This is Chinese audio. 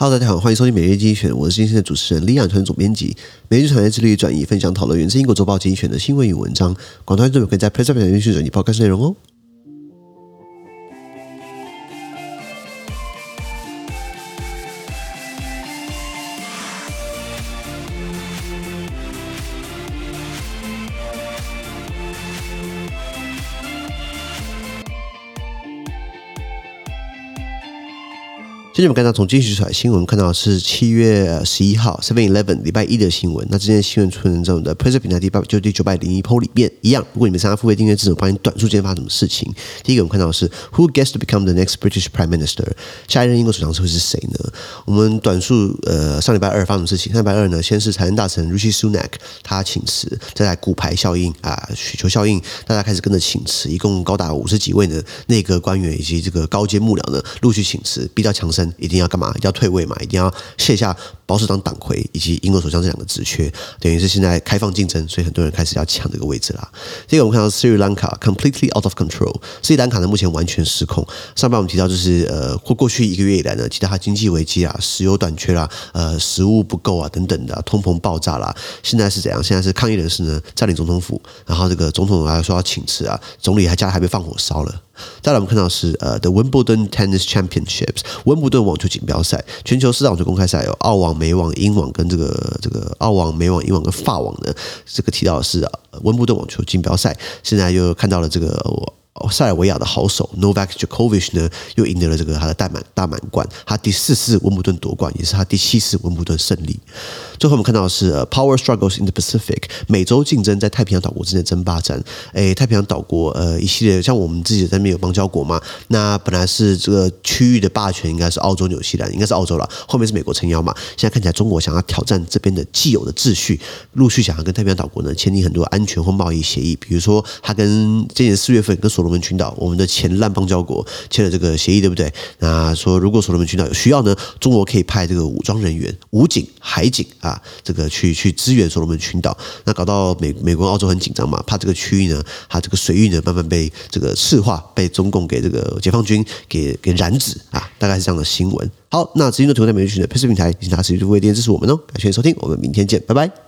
Hello，大家好，欢迎收听每日精选，我是今天的主持人李养纯总编辑。每日产业致力转移分享讨论源自英国周报精选的新闻与文章，广大观众可以在 PressPlay 上面去转移报刊内容哦。今天我们看到从经济学出来新闻，看到是七月十一号 Seven Eleven 礼拜一的新闻。那这件新闻出现在我们的 PressPlay 平台第八就第九百零一 po 里面一样。如果你们参加付费订阅制，我帮你短数间发生什么事情。第一个我们看到的是 Who gets to become the next British Prime Minister？下一任英国首相是会是谁呢？我们短数呃上礼拜二发生什么事情？上礼拜二呢，先是财政大臣 Rishi Sunak 他请辞，再来骨牌效应啊，雪球效应，大家开始跟着请辞，一共高达五十几位呢内阁官员以及这个高阶幕僚呢陆续请辞，比较强生。一定要干嘛？要退位嘛？一定要卸下保守党党魁以及英国首相这两个职缺，等于是现在开放竞争，所以很多人开始要抢这个位置啦。这个我们看到斯里兰卡 completely out of control，斯里兰卡呢目前完全失控。上半我们提到就是呃过过去一个月以来呢，其他经济危机啊，石油短缺啦，呃食物不够啊等等的，通膨爆炸啦。现在是怎样？现在是抗议人士呢占领总统府，然后这个总统还说要请辞啊，总理还家里还被放火烧了。再来，我们看到是呃，The Wimbledon Tennis Championships，温布顿网球锦标赛，全球四大网球公开赛有澳网、美网、英网跟这个这个澳网、美网、英网跟法网的这个提到的是，温布顿网球锦标赛，现在又看到了这个。塞尔维亚的好手 Novak Djokovic 呢，又赢得了这个他的大满大满贯，他第四次温布顿夺冠，也是他第七次温布顿胜利。最后我们看到的是 Power Struggles in the Pacific，美洲竞争在太平洋岛国之间争霸战。诶，太平洋岛国呃一系列像我们自己在那边有邦交国嘛，那本来是这个区域的霸权应该是澳洲、纽西兰，应该是澳洲了，后面是美国撑腰嘛。现在看起来中国想要挑战这边的既有的秩序，陆续想要跟太平洋岛国呢签订很多安全或贸易协议，比如说他跟今年四月份跟所罗我们群岛，我们的前烂邦交国签了这个协议，对不对？那说如果所罗门群岛有需要呢，中国可以派这个武装人员、武警、海警啊，这个去去支援所罗门群岛。那搞到美美国、澳洲很紧张嘛，怕这个区域呢，它这个水域呢慢慢被这个赤化，被中共给这个解放军给给染指啊，大概是这样的新闻。好，那资讯都提供在每日群的配色平台，请大家持续付费订阅支持我们哦。感谢收听，我们明天见，拜拜。